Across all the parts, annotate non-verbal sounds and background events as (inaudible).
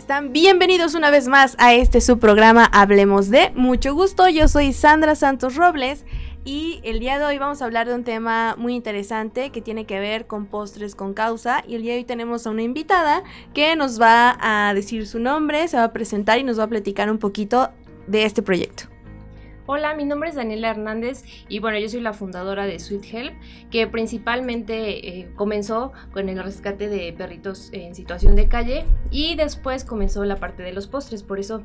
están? Bienvenidos una vez más a este su programa Hablemos de. Mucho gusto, yo soy Sandra Santos Robles y el día de hoy vamos a hablar de un tema muy interesante que tiene que ver con postres con causa y el día de hoy tenemos a una invitada que nos va a decir su nombre, se va a presentar y nos va a platicar un poquito de este proyecto. Hola, mi nombre es Daniela Hernández y bueno, yo soy la fundadora de Sweet Help, que principalmente eh, comenzó con el rescate de perritos en situación de calle y después comenzó la parte de los postres, por eso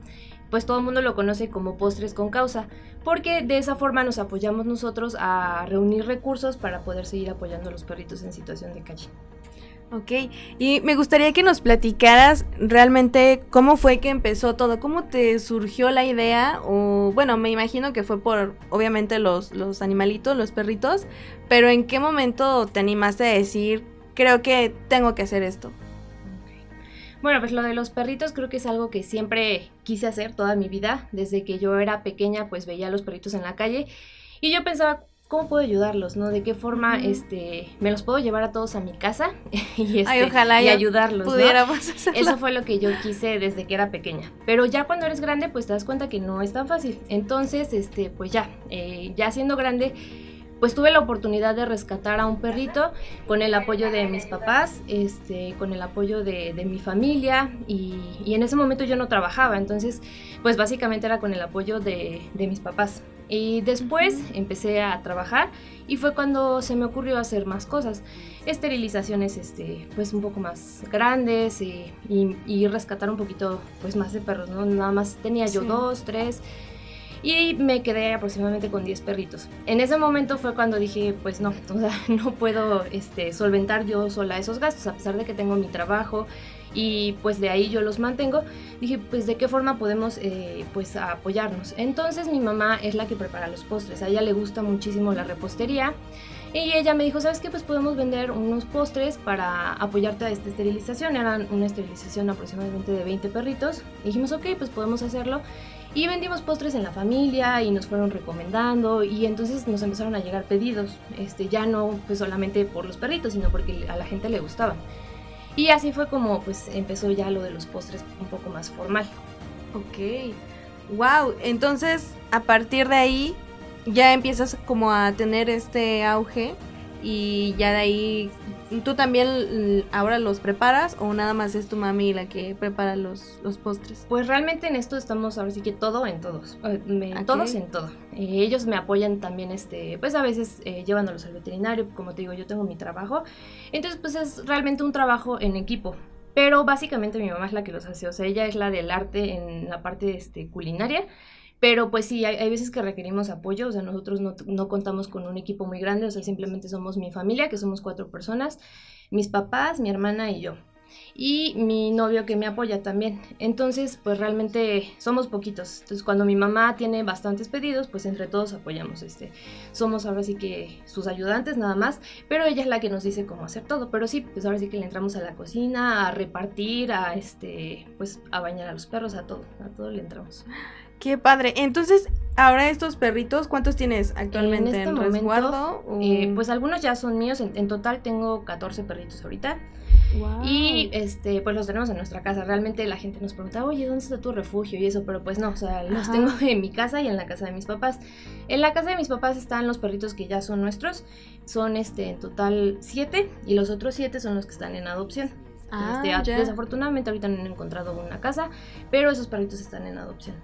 pues todo el mundo lo conoce como postres con causa, porque de esa forma nos apoyamos nosotros a reunir recursos para poder seguir apoyando a los perritos en situación de calle. Ok, y me gustaría que nos platicaras realmente cómo fue que empezó todo, cómo te surgió la idea, o bueno, me imagino que fue por obviamente los, los animalitos, los perritos, pero en qué momento te animaste a decir, creo que tengo que hacer esto. Bueno, pues lo de los perritos creo que es algo que siempre quise hacer toda mi vida. Desde que yo era pequeña, pues veía a los perritos en la calle y yo pensaba, ¿cómo puedo ayudarlos? ¿No? ¿De qué forma este, me los puedo llevar a todos a mi casa (laughs) y, este, ojalá y ayudarlos? Pudiéramos (laughs) Eso fue lo que yo quise desde que era pequeña. Pero ya cuando eres grande, pues te das cuenta que no es tan fácil. Entonces, este, pues ya, eh, ya siendo grande pues tuve la oportunidad de rescatar a un perrito con el apoyo de mis papás, este, con el apoyo de, mi familia y, en ese momento yo no trabajaba, entonces pues básicamente era con el apoyo de, de mis papás. Y después empecé a trabajar y fue cuando se me ocurrió hacer más cosas. Esterilizaciones este, pues un poco más grandes y, y, rescatar un poquito pues más de perros, ¿no? Nada más tenía yo dos, tres y me quedé aproximadamente con 10 perritos. En ese momento fue cuando dije, pues no, (laughs) no puedo este, solventar yo sola esos gastos, a pesar de que tengo mi trabajo y pues de ahí yo los mantengo. Dije, pues de qué forma podemos eh, pues apoyarnos. Entonces mi mamá es la que prepara los postres, a ella le gusta muchísimo la repostería. Y ella me dijo, ¿sabes qué? Pues podemos vender unos postres para apoyarte a esta esterilización. Eran una esterilización aproximadamente de 20 perritos. Dijimos, ok, pues podemos hacerlo. Y vendimos postres en la familia y nos fueron recomendando y entonces nos empezaron a llegar pedidos, este, ya no pues solamente por los perritos, sino porque a la gente le gustaban. Y así fue como pues empezó ya lo de los postres un poco más formal. Ok, wow, entonces a partir de ahí ya empiezas como a tener este auge y ya de ahí tú también ahora los preparas o nada más es tu mami la que prepara los, los postres? Pues realmente en esto estamos ahora sí que todo en todos, eh, todos en todo. Eh, ellos me apoyan también, este, pues a veces eh, llevándolos al veterinario, como te digo, yo tengo mi trabajo, entonces pues es realmente un trabajo en equipo. Pero básicamente mi mamá es la que los hace, o sea, ella es la del arte en la parte este, culinaria pero pues sí, hay, veces que requerimos apoyo, o sea, nosotros no, no, contamos con un equipo muy grande, o sea, simplemente somos mi familia, que somos cuatro personas, mis papás, mi hermana y yo. Y mi novio que me apoya también. Entonces, pues realmente somos poquitos. Entonces, cuando mi mamá tiene bastantes pedidos, pues entre todos apoyamos. Este, somos ahora sí que sus ayudantes nada más, pero ella es la que nos dice cómo hacer todo. Pero sí, pues ahora sí que le entramos a la cocina, a repartir, a este, pues a bañar a los perros, a todo, a todo le entramos. Qué padre. Entonces, ahora estos perritos, ¿cuántos tienes actualmente en, este resguardo? Eh, pues algunos ya son míos. En, total tengo 14 perritos ahorita. Y este, pues los tenemos en nuestra casa. Realmente la gente nos pregunta, oye, ¿dónde está tu refugio? Y eso, pero pues no, o sea, los tengo en mi casa y en la casa de mis papás. En la casa de mis papás están los perritos que ya son nuestros. Son este, en total 7 y los otros 7 son los que están en adopción. Ah, este, desafortunadamente ahorita no han encontrado una casa, pero esos perritos están en adopción.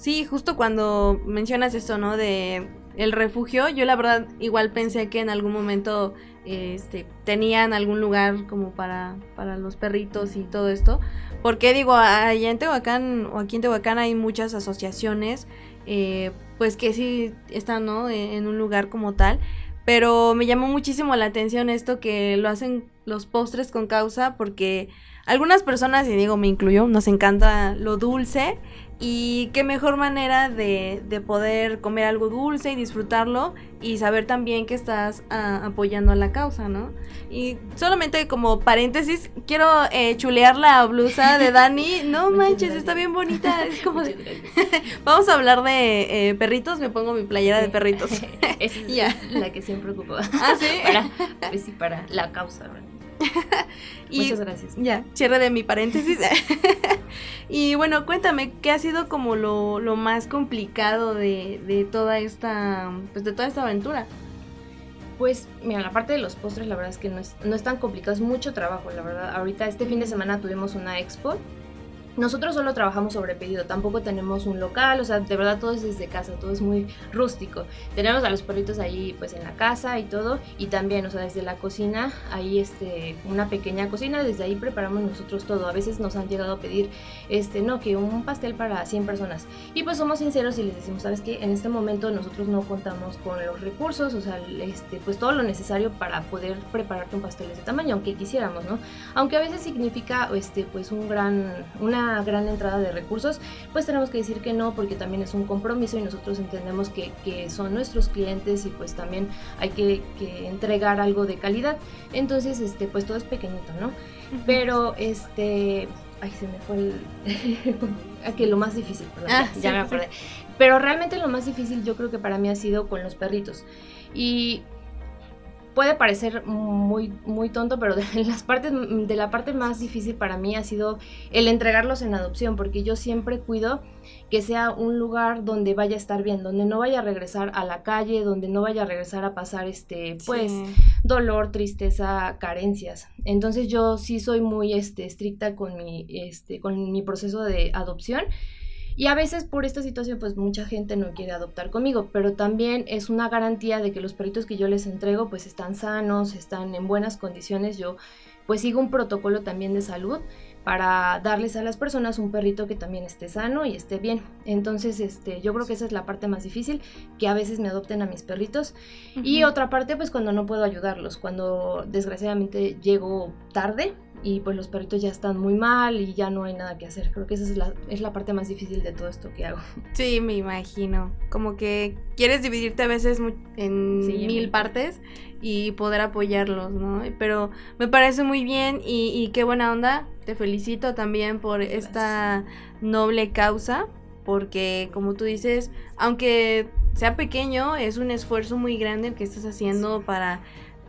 Sí, justo cuando mencionas esto, ¿no? De el refugio, yo la verdad igual pensé que en algún momento este, tenían algún lugar como para, para los perritos y todo esto. Porque digo, allá en Tehuacán o aquí en Tehuacán hay muchas asociaciones, eh, pues que sí están, ¿no? E, en un lugar como tal. Pero me llamó muchísimo la atención esto que lo hacen los postres con causa porque algunas personas, y digo me incluyo, nos encanta lo dulce y qué mejor manera de, de, poder comer algo dulce y disfrutarlo y saber también que estás ah, apoyando a la causa, ¿no? Y solamente como paréntesis, quiero eh, chulear la blusa de (laughs) Dani. No manches, está bien bonita. Es como (laughs) Vamos a hablar de eh, perritos, me pongo mi playera de perritos. (laughs) Esa es la que siempre ocupo. ¿Ah, sí? para, pues sí, para la causa, (laughs) Muchas gracias. Ya, cierre de mi paréntesis. (laughs) (laughs) y bueno, cuéntame, ¿qué ha sido como lo, lo más complicado de, de, toda esta, pues de toda esta aventura? Pues, mira, la parte de los postres, la verdad es que no es, no es tan complicado, es mucho trabajo, la verdad. Ahorita, este fin de semana tuvimos una expo nosotros solo trabajamos sobre pedido, tampoco tenemos un local, o sea, de verdad todo es desde casa, todo es muy rústico. Tenemos a los perritos ahí pues en la casa y todo, y también, o sea, desde la cocina, ahí este, una pequeña cocina, desde ahí preparamos nosotros todo. A veces nos han llegado a pedir, este, no, que un pastel para 100 personas. Y pues somos sinceros y les decimos, ¿sabes qué? En este momento nosotros no contamos con los recursos, o sea, este, pues todo lo necesario para poder prepararte un pastel de ese tamaño, aunque quisiéramos, ¿no? Aunque a veces significa, este, pues un gran, una gran entrada de recursos, pues tenemos que decir que no porque también es un compromiso y nosotros entendemos que, que son nuestros clientes y pues también hay que, que, entregar algo de calidad. Entonces, este, pues todo es pequeñito, ¿no? Pero, este, ay, se me fue el... (laughs) que lo más difícil, perdón, ah, ya, me acordé. Pero realmente lo más difícil yo creo que para mí ha sido con los perritos. Y puede parecer muy, muy tonto, pero de, (laughs) las partes, de la parte más difícil para mí ha sido el entregarlos en adopción, porque yo siempre cuido que sea un lugar donde vaya a estar bien, donde no vaya a regresar a la calle, donde no vaya a regresar a pasar este, pues, dolor, tristeza, carencias. Entonces yo sí soy muy este, estricta con mi, este, con mi proceso de adopción y a veces por esta situación pues mucha gente no quiere adoptar conmigo, pero también es una garantía de que los perritos que yo les entrego pues están sanos, están en buenas condiciones. Yo pues sigo un protocolo también de salud para darles a las personas un perrito que también esté sano y esté bien. Entonces, este, yo creo que esa es la parte más difícil, que a veces me adopten a mis perritos. Y otra parte, pues cuando no puedo ayudarlos, cuando desgraciadamente llego tarde, y pues los perritos ya están muy mal y ya no hay nada que hacer. Creo que esa es la, es la parte más difícil de todo esto que hago. (laughs) Sí, me imagino. Como que quieres dividirte a veces en mil partes y poder apoyarlos, ¿no? Pero me parece muy bien y, qué buena onda. Te felicito también por esta noble causa, porque como tú dices, aunque sea pequeño, es un esfuerzo muy grande el que estás haciendo para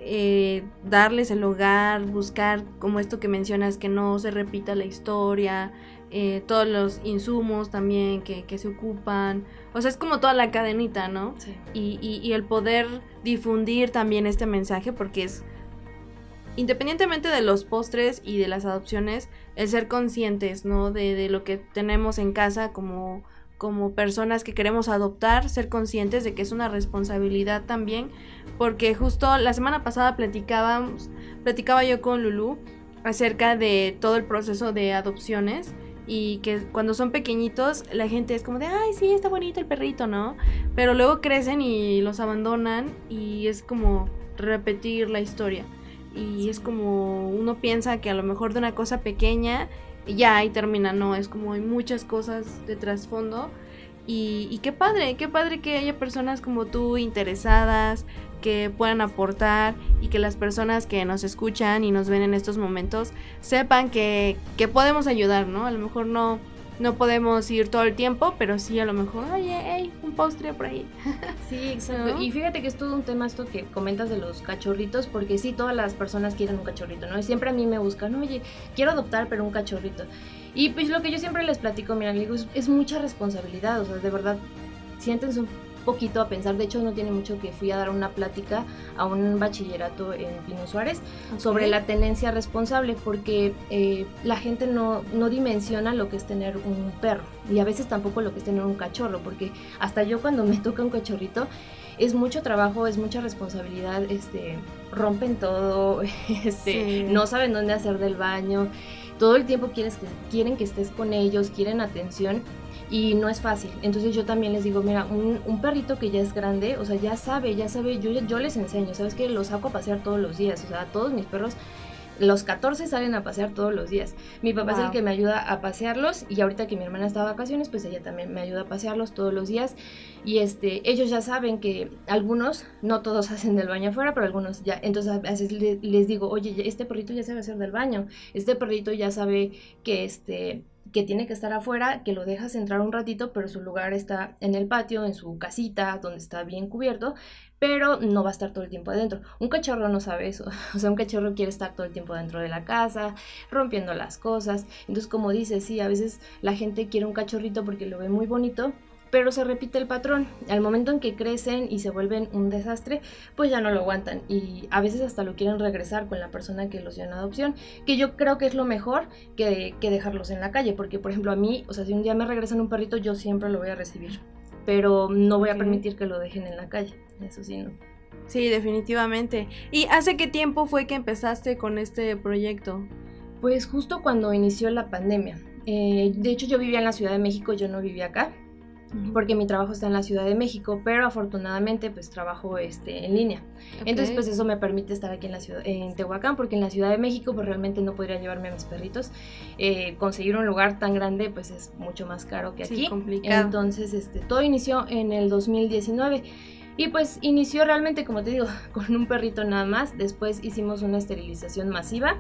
eh, darles el hogar, buscar como esto que mencionas, que no se repita la historia, eh, todos los insumos también que, se ocupan. O sea, es como toda la cadenita, ¿no? Sí. Y, y, el poder difundir también este mensaje, porque es, independientemente de los postres y de las adopciones, el ser conscientes, ¿no? De, de lo que tenemos en casa como como personas que queremos adoptar, ser conscientes de que es una responsabilidad también, porque justo la semana pasada platicábamos, platicaba yo con Lulu acerca de todo el proceso de adopciones y que cuando son pequeñitos la gente es como de, ay, sí, está bonito el perrito, ¿no? Pero luego crecen y los abandonan y es como repetir la historia. Y es como uno piensa que a lo mejor de una cosa pequeña ya ahí termina, no, es como hay muchas cosas de trasfondo. Y, y qué padre, qué padre que haya personas como tú interesadas, que puedan aportar y que las personas que nos escuchan y nos ven en estos momentos sepan que, que podemos ayudar, ¿no? A lo mejor no, no podemos ir todo el tiempo, pero sí a lo mejor, oye, hey, un postre por ahí. (laughs) Sí, exacto. Y fíjate que es todo un tema esto que comentas de los cachorritos, porque sí, todas las personas quieren un cachorrito, ¿no? Y siempre a mí me buscan, oye, quiero adoptar, pero un cachorrito. Y pues lo que yo siempre les platico, mira, digo, es, es mucha responsabilidad, o sea, de verdad, siéntense un poquito a pensar. De hecho, no tiene mucho que fui a dar una plática a un bachillerato en Pino Suárez sobre la tenencia responsable, porque eh, la gente no, no dimensiona lo que es tener un perro y a veces tampoco lo que es tener un cachorro, porque hasta yo cuando me (laughs) toca un cachorrito, es mucho trabajo, es mucha responsabilidad, este, rompen todo, (laughs) este, no saben dónde hacer del baño, todo el tiempo quieres que, quieren que estés con ellos, quieren atención y no es fácil. Entonces yo también les digo, mira, un, perrito que ya es grande, o sea, ya sabe, ya sabe, yo, yo les enseño, ¿sabes que Los saco a pasear todos los días, o sea, todos mis perros los 14 salen a pasear todos los días. Mi papá es el que me ayuda a pasearlos y ahorita que mi hermana está de vacaciones, pues ella también me ayuda a pasearlos todos los días. Y este, ellos ya saben que algunos, no todos (laughs) hacen del baño afuera, pero algunos ya. Entonces a veces les digo, oye, este perrito ya sabe hacer del baño, este perrito ya sabe que este que tiene que estar afuera, que lo dejas entrar un ratito, pero su lugar está en el patio, en su casita, donde está bien cubierto, pero no va a estar todo el tiempo adentro. Un cachorro no sabe eso, (laughs) o sea, un cachorro quiere estar todo el tiempo dentro de la casa, rompiendo las cosas. Entonces, como dices, sí, a veces la gente quiere un cachorrito porque lo ve muy bonito, pero se repite el patrón. Al momento en que crecen y se vuelven un desastre, pues ya no lo aguantan y a veces hasta lo quieren regresar con la persona que los dio en adopción, que yo creo que es lo mejor que, dejarlos en la calle, porque por ejemplo a mí, o sea, si un día me regresan un perrito, yo siempre lo voy a recibir, pero no voy a permitir que lo dejen en la calle, eso sí, no. Sí, definitivamente. ¿Y hace qué tiempo fue que empezaste con este proyecto? Pues justo cuando inició la pandemia. Eh, de hecho, yo vivía en la Ciudad de México, yo no vivía acá porque mi trabajo está en la Ciudad de México, pero afortunadamente pues trabajo este, en línea. Entonces pues eso me permite estar aquí en la ciudad, en Tehuacán, porque en la Ciudad de México pues realmente no podría llevarme a mis perritos. Eh, conseguir un lugar tan grande pues es mucho más caro que aquí. Sí, complicado. Entonces este, todo inició en el 2019. Y pues inició realmente, como te digo, (laughs) con un perrito nada más. Después hicimos una esterilización masiva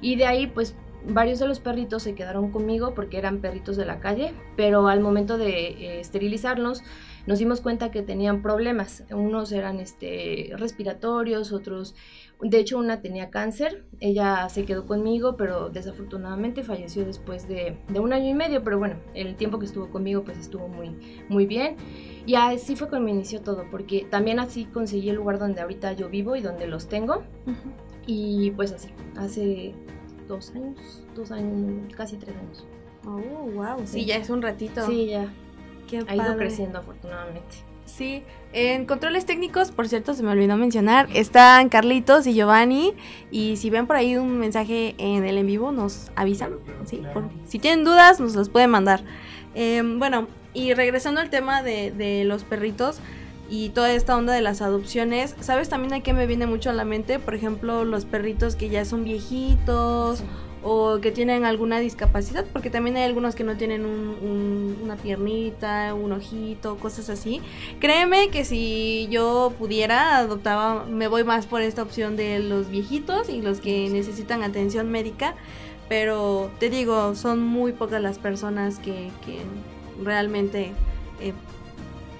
y de ahí pues varios de los perritos se quedaron conmigo porque eran perritos de la calle, pero al momento de eh, esterilizarlos nos dimos cuenta que tenían problemas. Unos eran este, respiratorios, otros, de hecho una tenía cáncer, ella se quedó conmigo, pero desafortunadamente falleció después de, de, un año y medio, pero bueno, el tiempo que estuvo conmigo pues estuvo muy, muy bien. Y así fue cuando me inició todo, porque también así conseguí el lugar donde ahorita yo vivo y donde los tengo. Y pues así, hace dos años, dos años, casi tres años. Oh, wow. Sí, ya es un ratito. Sí, ya. Qué ha ido creciendo afortunadamente. Sí, en controles técnicos, por cierto, se me olvidó mencionar, están Carlitos y Giovanni. Y si ven por ahí un mensaje en el en vivo, nos avisan. ¿sí? si tienen dudas, nos los pueden mandar. Em, bueno, y regresando al tema de, de los perritos, y toda esta onda de las adopciones, ¿sabes también a qué me viene mucho a la mente? Por ejemplo, los perritos que ya son viejitos o que tienen alguna discapacidad, porque también hay algunos que no tienen una piernita, un ojito, cosas así. Créeme que si yo pudiera, adoptaba, me voy más por esta opción de los viejitos y los que necesitan atención médica, pero te digo, son muy pocas las personas que, que realmente... Eh,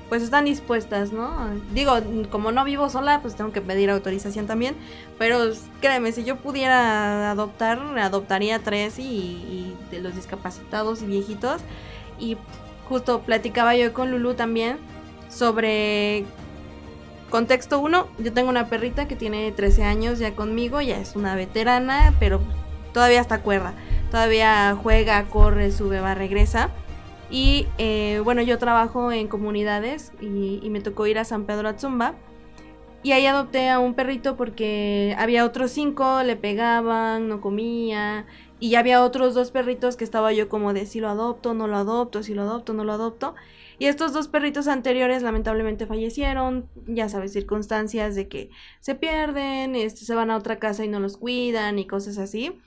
pues están dispuestas, ¿no? Digo, como no vivo sola, pues tengo que pedir autorización también, pero créeme, si yo pudiera adoptar, adoptaría tres y, de los discapacitados y viejitos. Y justo platicaba yo con Lulu también sobre contexto 1, yo tengo una perrita que tiene 13 años ya conmigo, ya es una veterana, pero todavía está cuerda, todavía juega, corre, sube, va, regresa. Y eh, bueno, yo trabajo en comunidades y, me tocó ir a San Pedro Atzumba. Y ahí adopté a un perrito porque había otros cinco, le pegaban, no comía. Y ya había otros dos perritos que estaba yo como de si lo adopto, no lo adopto, si lo adopto, no lo adopto. Y estos dos perritos anteriores lamentablemente fallecieron, ya sabes, circunstancias de que se pierden, este, se van a otra casa y no los cuidan y cosas así.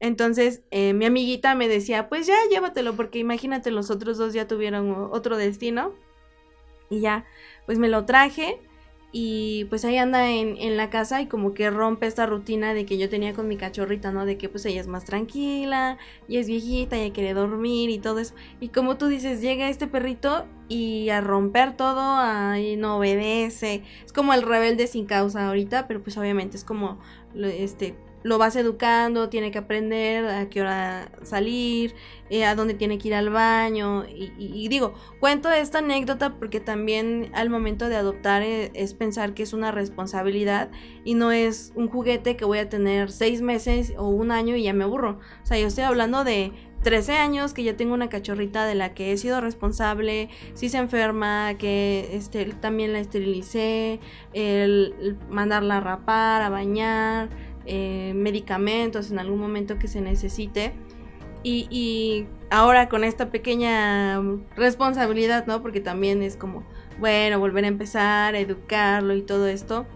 Entonces eh, mi amiguita me decía, pues ya llévatelo, porque imagínate, los otros dos ya tuvieron otro destino. Y ya, pues me lo traje y pues ahí anda en, la casa y como que rompe esta rutina de que yo tenía con mi cachorrita, ¿no? De que pues ella es más tranquila, y es viejita, y quiere dormir y todo eso. Y como tú dices, llega este perrito y a romper todo, ahí no obedece. Es como el rebelde sin causa ahorita, pero pues obviamente es como este lo vas educando, tiene que aprender a qué hora salir, eh, a dónde tiene que ir al baño. Y, digo, cuento esta anécdota porque también al momento de adoptar eh, es, pensar que es una responsabilidad y no es un juguete que voy a tener seis meses o un año y ya me aburro. O sea, yo estoy hablando de 13 años que ya tengo una cachorrita de la que he sido responsable, si se enferma, que este, también la esterilicé, el mandarla a rapar, a bañar eh, medicamentos en algún momento que se necesite. Y, ahora con esta pequeña responsabilidad, ¿no? Porque también es como, bueno, volver a empezar, educarlo y todo esto.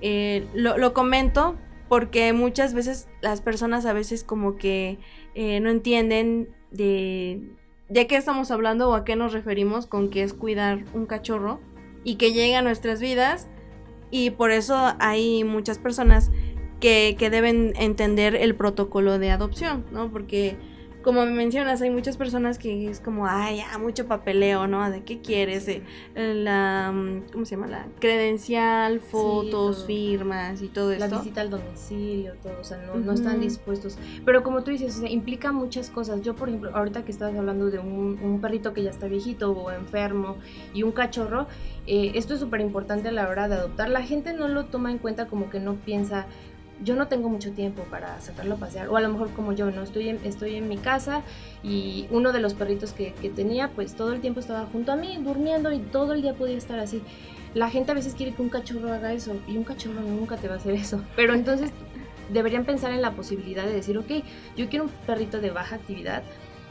Eh, lo, comento porque muchas veces las personas a veces como que eh, no entienden de, de qué estamos hablando o a qué nos referimos con que es cuidar un cachorro y que llega a nuestras vidas y por eso hay muchas personas que, deben entender el protocolo de adopción, ¿no? Porque como me mencionas, hay muchas personas que es como, ay, ya, mucho papeleo, ¿no? ¿De qué quieres? Eh, la, mm, ¿cómo se llama? La credencial, fotos, firmas y todo eso. La visita al domicilio, todo, o sea, no, no están dispuestos. Pero como tú dices, o sea, implica muchas cosas. Yo, por ejemplo, ahorita que estabas hablando de un, un perrito que ya está viejito o enfermo y un cachorro, eh, esto es súper importante a la hora de adoptar. La gente no lo toma en cuenta como que no piensa yo no tengo mucho tiempo para sacarlo a pasear, o a lo mejor como yo, no estoy en, estoy en mi casa y uno de los perritos que, tenía, pues todo el tiempo estaba junto a mí, durmiendo y todo el día podía estar así. La gente a veces quiere que un cachorro haga eso y un cachorro nunca te va a hacer eso. Pero entonces deberían pensar en la posibilidad de decir, ok, yo quiero un perrito de baja actividad,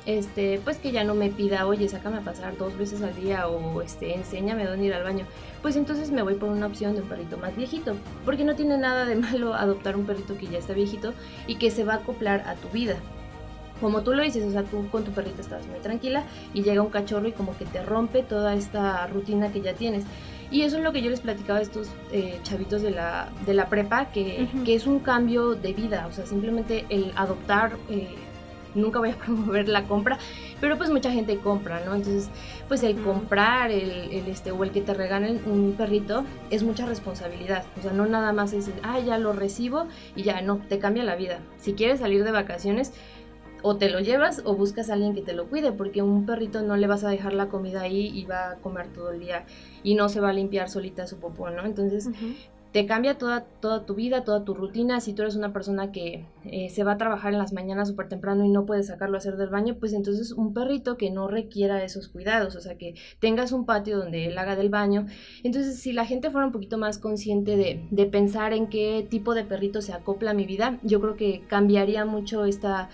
este, pues que ya no me pida, oye, sácame a pasar dos veces al día o este, enséñame dónde ir al baño. Pues entonces me voy por una opción de un perrito más viejito, porque no tiene nada de (laughs) malo adoptar un perrito que ya está viejito y que se va a acoplar a tu vida. Como tú lo dices, o sea, tú con tu perrito estás muy tranquila y llega un cachorro y como que te rompe toda esta rutina que ya tienes. Y eso es lo que yo les platicaba a estos eh, chavitos de la, de la prepa, que, que, es un cambio de vida, o sea, simplemente el adoptar eh, nunca voy a (laughs) promover la compra, pero pues mucha gente compra, ¿no? Entonces, pues el comprar el, este o el que te regalen un perrito es mucha responsabilidad, o sea, no nada más es, ah, ya lo recibo y ya, no, te cambia la vida. Si quieres salir de vacaciones, o te lo llevas o buscas a alguien que te lo cuide, porque un perrito no le vas a dejar la comida ahí y va a comer todo el día y no se va a limpiar solita su popó, ¿no? Entonces, te cambia toda, toda tu vida, toda tu rutina. Si tú eres una persona que eh, se va a trabajar en las mañanas súper temprano y no puedes sacarlo a hacer del baño, pues entonces un perrito que no requiera esos cuidados, o sea, que tengas un patio donde él haga del baño. Entonces, si la gente fuera un poquito más consciente de, de pensar en qué tipo de perrito se acopla a mi vida, yo creo que cambiaría mucho esta,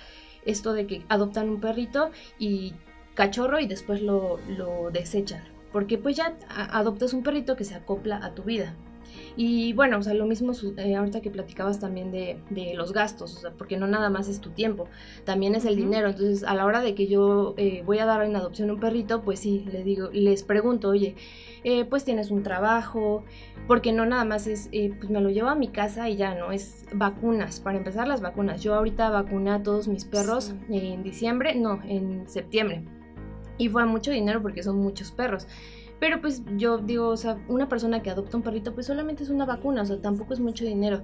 esto de que adoptan un perrito y cachorro y después lo, lo desechan. Porque pues ya adoptas un perrito que se acopla a tu vida. Y bueno, o sea, lo mismo eh, ahorita que platicabas también de, los gastos, o sea, porque no nada más es tu tiempo, también es el dinero. Entonces, a la hora de que yo eh, voy a dar en adopción un perrito, pues sí, les digo, les pregunto, oye, eh, pues tienes un trabajo, porque no nada más es, pues me lo llevo a mi casa y ya, ¿no? Es vacunas, para empezar las vacunas. Yo ahorita vacuné a todos mis perros en diciembre, no, en septiembre. Y fue mucho dinero porque son muchos perros. Pero pues yo digo, o sea, una persona que adopta un perrito pues solamente es una vacuna, o sea, tampoco es mucho dinero.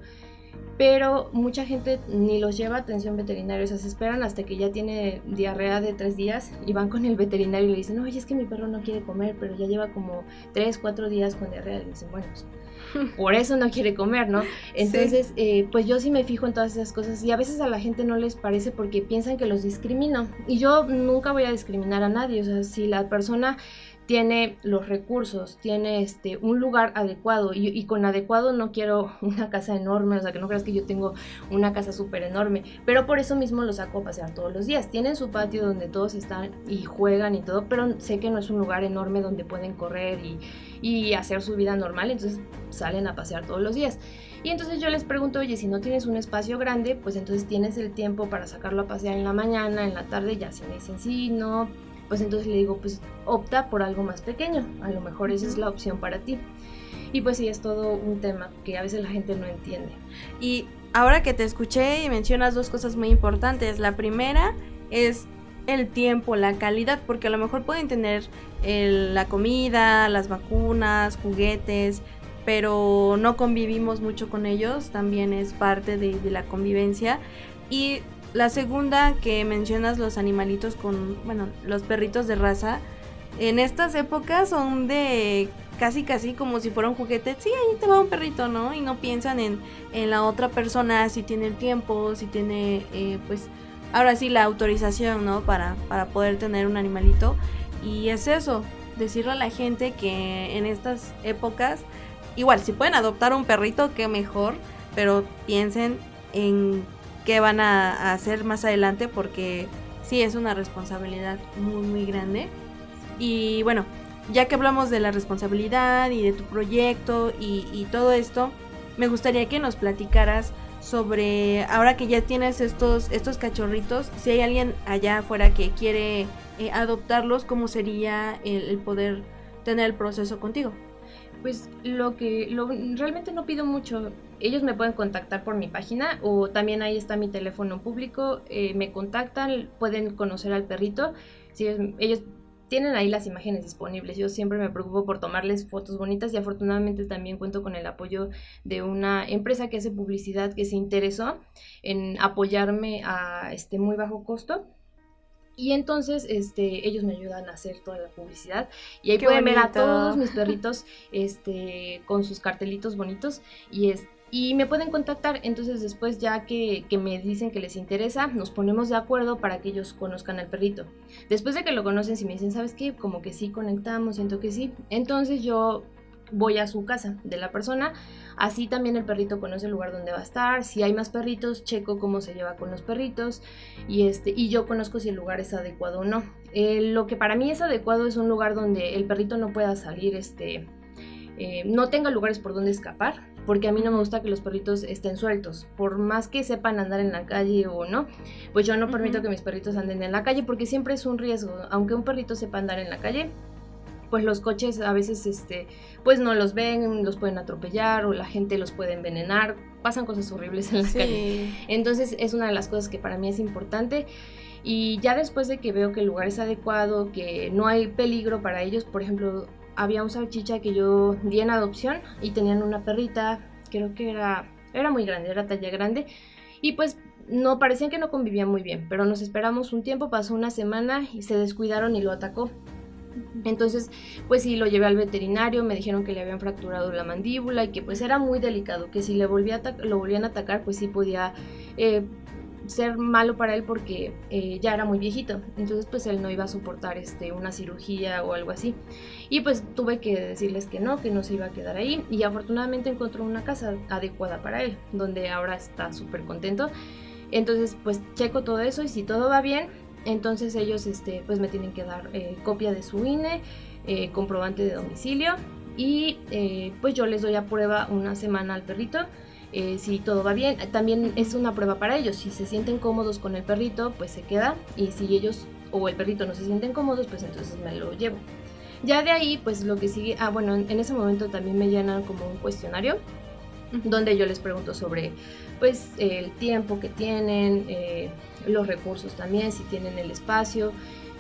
Pero mucha gente ni los lleva a atención veterinaria, o sea, se esperan hasta que ya tiene diarrea de tres días y van con el veterinario y le dicen, oye, es que mi perro no quiere comer, pero ya lleva como tres, cuatro días con diarrea. Y le dicen, bueno, pues, (laughs) por eso no quiere comer, ¿no? Entonces, eh, pues yo sí me fijo en todas esas cosas y a veces a la gente no les parece porque piensan que los discrimino. Y yo nunca voy a discriminar a nadie, o sea, si la persona tiene los recursos, tiene este, un lugar adecuado y, con adecuado no quiero (laughs) una casa enorme, o sea que no creas que yo tengo una casa súper enorme, pero por eso mismo los saco a pasear todos los días. Tienen su patio donde todos están y juegan y todo, pero sé que no es un lugar enorme donde pueden correr y, y hacer su vida normal, entonces salen a pasear todos los días. Y entonces yo les pregunto, oye, si no tienes un espacio grande, pues entonces tienes el tiempo para sacarlo a pasear en la mañana, en la tarde, ya si me dicen sí, no, pues entonces le digo, pues opta por algo más pequeño, a lo mejor esa es la opción para ti. Y pues sí, es todo un tema que a veces la gente no entiende. Y ahora que te escuché y mencionas dos cosas muy importantes, la primera es el tiempo, la calidad, porque a lo mejor pueden tener la comida, las vacunas, juguetes, pero no convivimos mucho con ellos, también es parte de, de la convivencia. Y la segunda que mencionas los animalitos con, bueno, los perritos de raza, en estas épocas son de casi casi como si fuera un juguete, sí, ahí te va un perrito, ¿no? Y no piensan en, en la otra persona, si tiene el tiempo, si tiene, eh, pues, ahora sí, la autorización, ¿no? Para, para poder tener un animalito. Y es eso, decirle a la gente que en estas épocas, igual, si pueden adoptar un perrito, qué mejor, pero piensen en qué van a, hacer más adelante porque sí es una responsabilidad muy muy grande. Y bueno, ya que hablamos de la responsabilidad y de tu proyecto y, todo esto, me gustaría que nos platicaras sobre, ahora que ya tienes estos, estos cachorritos, si hay alguien allá afuera que quiere eh, adoptarlos, ¿cómo sería el, poder tener el proceso contigo? Pues lo que lo, realmente no pido mucho. Ellos me pueden contactar por mi página o también ahí está mi teléfono público. Eh, me contactan, pueden conocer al perrito. Si ellos tienen ahí las imágenes disponibles. Yo siempre me preocupo por tomarles fotos bonitas y afortunadamente también cuento con el apoyo de una empresa que hace publicidad que se interesó en apoyarme a este muy bajo costo. Y entonces este, ellos me ayudan a hacer toda la publicidad. Y ahí pueden ver a todos mis (laughs) perritos este, con sus cartelitos bonitos. Y, es, y me pueden contactar. Entonces después ya que, que, me dicen que les interesa, nos ponemos de acuerdo para que ellos conozcan al perrito. Después de que lo conocen, si me dicen, ¿sabes qué? Como que sí conectamos, siento que sí. Entonces yo voy a su casa de la persona. Así también el perrito conoce el lugar donde va a estar. Si hay más perritos, checo cómo se lleva con los perritos. Y, este, y yo conozco si el lugar es adecuado o no. Eh, lo que para mí es adecuado es un lugar donde el perrito no pueda salir, este, eh, no tenga lugares por donde escapar porque a mí no me gusta que los perritos estén sueltos. Por más que sepan andar en la calle o no, pues yo no permito que mis perritos anden en la calle porque siempre es un riesgo. Aunque un perrito sepa andar en la calle, pues los coches a veces este pues no los ven, los pueden atropellar o la gente los puede envenenar, pasan cosas horribles en la calle. Entonces es una de las cosas que para mí es importante. Y ya después de que veo que el lugar es adecuado, que no hay peligro para ellos, por ejemplo, había un salchicha que yo di en adopción y tenían una perrita, creo que era, era muy grande, era talla grande, y pues no parecían que no convivían muy bien, pero nos esperamos un tiempo, pasó una semana y se descuidaron y lo atacó. Entonces, pues sí, lo llevé al veterinario, me dijeron que le habían fracturado la mandíbula y que pues era muy delicado, que si le volvía lo volvían a atacar, pues sí podía eh, ser malo para él porque eh, ya era muy viejito. Entonces pues él no iba a soportar este, una cirugía o algo así. Y pues tuve que decirles que no, que no se iba a quedar ahí. Y afortunadamente encontró una casa adecuada para él, donde ahora está súper contento. Entonces pues checo todo eso y si todo va bien, entonces ellos este, pues me tienen que dar eh, copia de su INE, eh, comprobante de domicilio y pues yo les doy a prueba una semana al perrito eh, si todo va bien. También es una prueba para ellos. Si se sienten cómodos con el perrito, pues se queda. Y si ellos o el perrito no se sienten cómodos, pues entonces me lo llevo. Ya de ahí, pues lo que sigue, ah, bueno, en, ese momento también me llenan como un cuestionario donde yo les pregunto sobre, pues, el tiempo que tienen, eh, los recursos también, si tienen el espacio.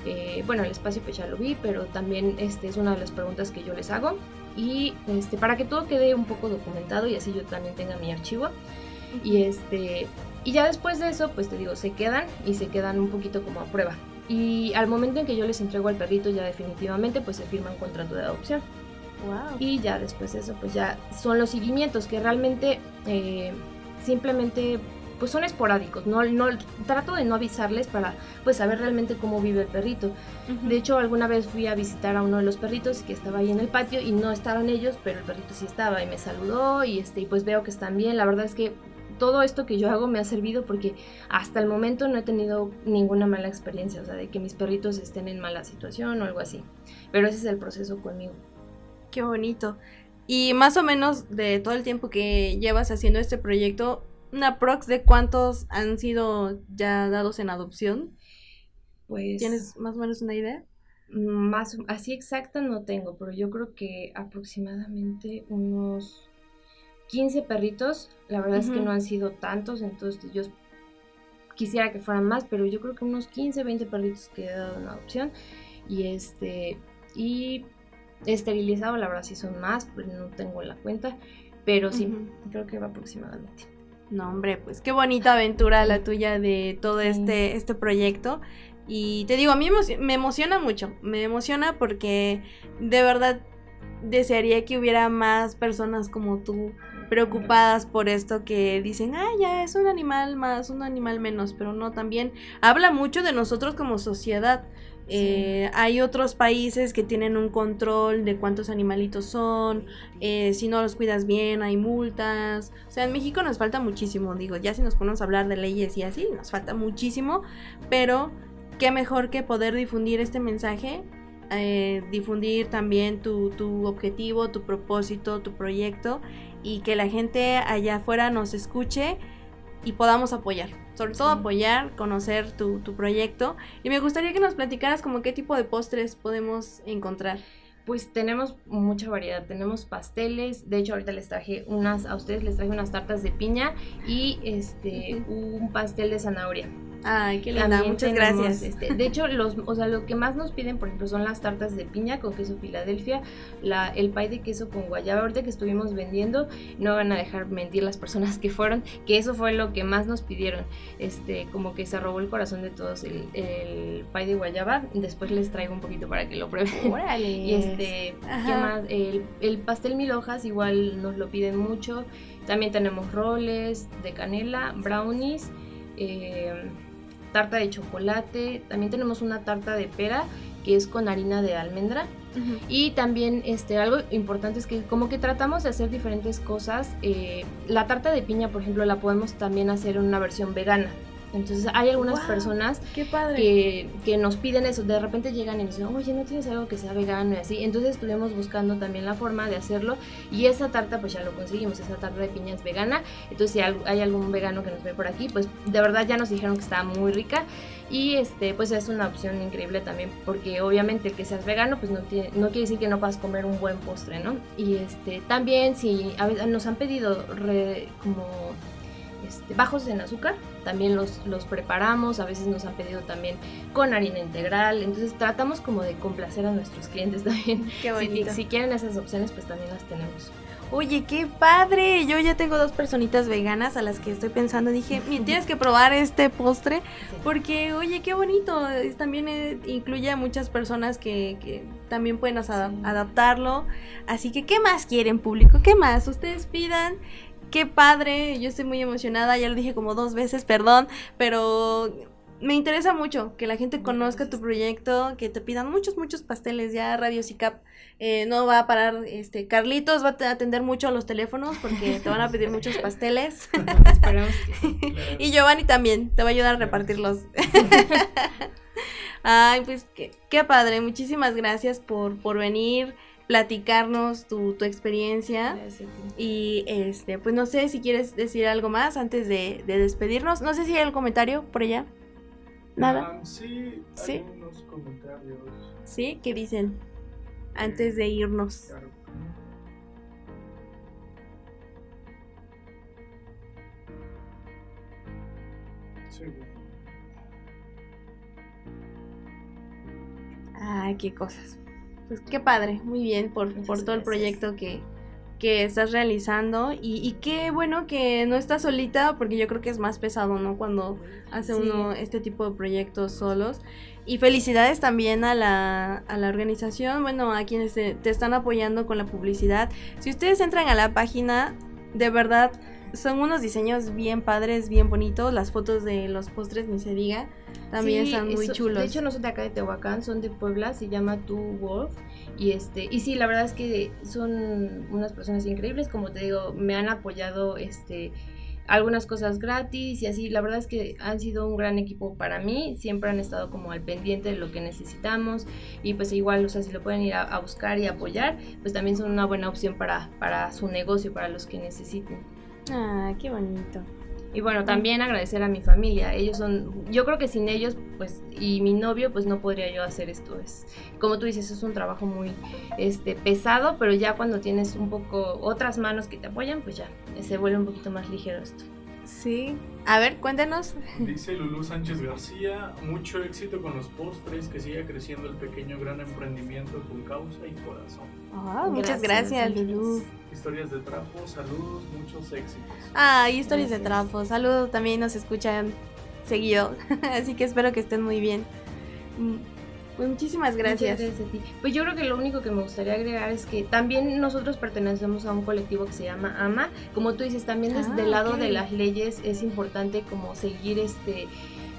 Eh, bueno, el espacio pues ya lo vi, pero también este es una de las preguntas que yo les hago y este, para que todo quede un poco documentado y así yo también tenga mi archivo. Y, este, y ya después de eso, pues te digo, se quedan y se quedan un poquito como a prueba. Y al momento en que yo les entrego al perrito ya definitivamente, pues se firma un contrato de adopción. Y ya después de eso, pues ya son los seguimientos que realmente eh, simplemente pues son esporádicos, no, no, trato de no avisarles para pues saber realmente cómo vive el perrito. De hecho, alguna vez fui a visitar a uno de los perritos que estaba ahí en el patio y no estaban ellos, pero el perrito sí estaba y me saludó y este y pues veo que están bien. La verdad es que todo esto que yo hago me ha servido porque hasta el momento no he tenido ninguna mala experiencia, o sea, de que mis perritos estén en mala situación o algo así. Pero ese es el proceso conmigo. Qué bonito. Y más o menos de todo el tiempo que llevas haciendo este proyecto, una prox de cuántos han sido ya dados en adopción? Pues. ¿Tienes más o menos una idea? Más, así exacta no tengo, pero yo creo que aproximadamente unos 15 perritos. La verdad es que no han sido tantos, entonces yo quisiera que fueran más, pero yo creo que unos 15, 20 perritos que he dado en adopción. Y este, y esterilizado, la verdad sí son más, pero no tengo la cuenta. Pero sí, creo que va aproximadamente. No, hombre, pues qué bonita aventura la tuya de todo este, este proyecto. Y te digo, a mí me emociona mucho, me emociona porque de verdad desearía que hubiera más personas como tú preocupadas por esto que dicen, ah, ya es un animal más, un animal menos, pero no, también habla mucho de nosotros como sociedad. Eh, hay otros países que tienen un control de cuántos animalitos son, eh, si no los cuidas bien hay multas. O sea, en México nos falta muchísimo, digo, ya si nos ponemos a hablar de leyes y así, nos falta muchísimo, pero qué mejor que poder difundir este mensaje, eh, difundir también tu, tu objetivo, tu propósito, tu proyecto y que la gente allá afuera nos escuche y podamos apoyar sobre todo apoyar, conocer tu, tu, proyecto. Y me gustaría que nos platicaras como qué tipo de postres podemos encontrar. Pues tenemos mucha variedad, tenemos pasteles, de hecho ahorita les traje unas, a ustedes les traje unas tartas de piña y este un pastel de zanahoria. Ay, qué linda, muchas gracias. Este, de hecho, los, o sea, lo que más nos piden, por ejemplo, son las tartas de piña con queso Filadelfia, la, el pay de queso con guayaba. Ahorita que estuvimos vendiendo, no van a dejar mentir las personas que fueron, que eso fue lo que más nos pidieron. Este, como que se robó el corazón de todos el, el pay de guayaba. Después les traigo un poquito para que lo prueben. Órale. (laughs) y este, ¿qué más? El, el pastel mil hojas igual nos lo piden mucho. También tenemos roles de canela, brownies. Eh, tarta de chocolate, también tenemos una tarta de pera que es con harina de almendra. Y también este, algo importante es que como que tratamos de hacer diferentes cosas. Eh, la tarta de piña, por ejemplo, la podemos también hacer en una versión vegana. Entonces hay algunas personas Que, que, nos piden eso, de repente llegan y nos dicen, oye, ¿no tienes algo que sea vegano y así? Entonces estuvimos buscando también la forma de hacerlo y esa tarta pues ya lo conseguimos, esa tarta de piña es vegana, entonces si hay algún vegano que nos ve por aquí, pues de verdad ya nos dijeron que está muy rica. Y este pues es una opción increíble también porque obviamente el que seas vegano pues no, tiene, no quiere decir que no puedas comer un buen postre, ¿no? Y este también si nos han pedido como este, bajos en azúcar, también los, los preparamos, a veces nos han pedido también con harina integral, entonces tratamos como de complacer a nuestros clientes (laughs) también. Qué Si, quieren esas opciones, pues también las tenemos. Oye, qué padre. Yo ya tengo dos personitas veganas a las que estoy pensando. Dije, (laughs) tienes que probar este postre porque, oye, qué bonito. También eh, incluye a muchas personas que, también pueden adaptarlo. Así que, ¿qué más quieren, público? ¿Qué más? Ustedes pidan qué padre, yo estoy muy emocionada, ya lo dije como dos veces, perdón, pero me interesa mucho que la gente conozca tu proyecto, que te pidan muchos, muchos pasteles. Ya Radio SICAP eh, no va a parar, este, Carlitos va a atender mucho a los teléfonos porque te van a pedir muchos pasteles. (laughs) y Giovanni también, te va a ayudar a repartirlos. (laughs) Ay, pues qué, qué padre, muchísimas gracias por, por venir platicarnos tu, tu experiencia. Y este, pues no sé si quieres decir algo más antes de, despedirnos. No sé si hay algún comentario por allá. Nada. Ah, sí, ¿Sí? algunos comentarios. ¿Sí? ¿Qué dicen? Antes de irnos. Claro. Sí. Ah, qué cosas. Pues qué padre, muy bien por, por todo el proyecto que, que estás realizando y, qué bueno que no estás solita porque yo creo que es más pesado, ¿no? Cuando hace uno este tipo de proyectos solos. Y felicidades también a la, a la organización, bueno, a quienes te, te están apoyando con la publicidad. Si ustedes entran a la página, de verdad, son unos diseños bien padres, bien bonitos. Las fotos de los postres, ni se diga, también están muy chulos. De hecho, no son de acá de Tehuacán, son de Puebla, se llama Tu Wolf. Y, este, y sí, la verdad es que son unas personas increíbles, como te digo, me han apoyado este, algunas cosas gratis y así. La verdad es que han sido un gran equipo para mí. Siempre han estado como al pendiente de lo que necesitamos. Y pues igual, o sea, si lo pueden ir a, a buscar y apoyar, pues también son una buena opción para, para su negocio, para los que necesiten. Ah, qué bonito. Y bueno, también agradecer a mi familia. Ellos son, yo creo que sin ellos, pues, y mi novio, pues no podría yo hacer esto. Es, como tú dices, es un trabajo muy este, pesado, pero ya cuando tienes un poco otras manos que te apoyan, pues ya se vuelve un poquito más ligero esto. Sí. A ver, cuéntenos. Dice Lulú Sánchez García, mucho éxito con los postres, que siga creciendo el pequeño gran emprendimiento con causa y corazón. Ah, muchas gracias, Lulú. Historias de trapo, saludos, muchos éxitos. Ah, historias de trapo, saludos, también nos escuchan seguido, (laughs) así que espero que estén muy bien. Mm, pues muchísimas gracias. gracias a ti. Pues yo creo que lo único que me gustaría agregar es que también nosotros pertenecemos a un colectivo que se llama AMA. Como tú dices, también desde el ah, lado de las leyes es importante como seguir este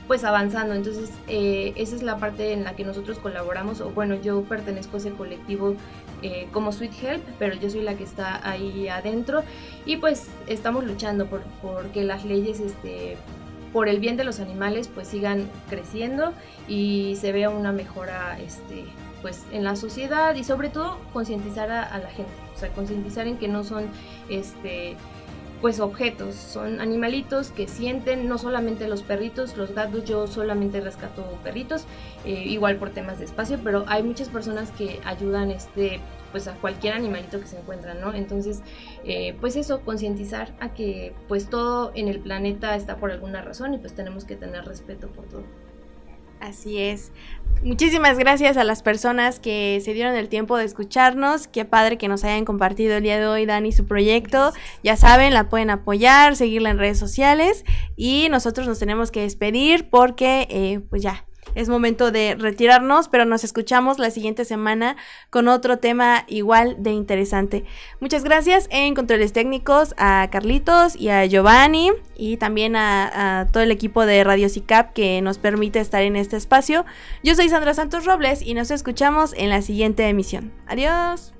pues avanzando. Entonces, eh, esa es la parte en la que nosotros colaboramos, o bueno, yo pertenezco a ese colectivo eh, como Sweet Help, pero yo soy la que está ahí adentro. Y pues estamos luchando por, por que las leyes este, por el bien de los animales pues sigan creciendo y se vea una mejora este pues en la sociedad y sobre todo concientizar a, la gente. O sea concientizar en que no son este pues objetos, son animalitos que sienten, no solamente los perritos, los gatos, yo solamente rescato perritos, eh, igual por temas de espacio, pero hay muchas personas que ayudan este pues a cualquier animalito que se encuentran, ¿no? Entonces, eh, pues eso, concientizar a que pues todo en el planeta está por alguna razón y pues tenemos que tener respeto por todo. Así es. Muchísimas gracias a las personas que se dieron el tiempo de escucharnos. Qué padre que nos hayan compartido el día de hoy Dani su proyecto. Ya saben, la pueden apoyar, seguirla en redes sociales y nosotros nos tenemos que despedir porque eh, pues ya es momento de retirarnos, pero nos escuchamos la siguiente semana con otro tema igual de interesante. Muchas gracias en controles técnicos a Carlitos y a Giovanni y también a, todo el equipo de Radio CICAP que nos permite estar en este espacio. Yo soy Sandra Santos Robles y nos escuchamos en la siguiente emisión. Adiós.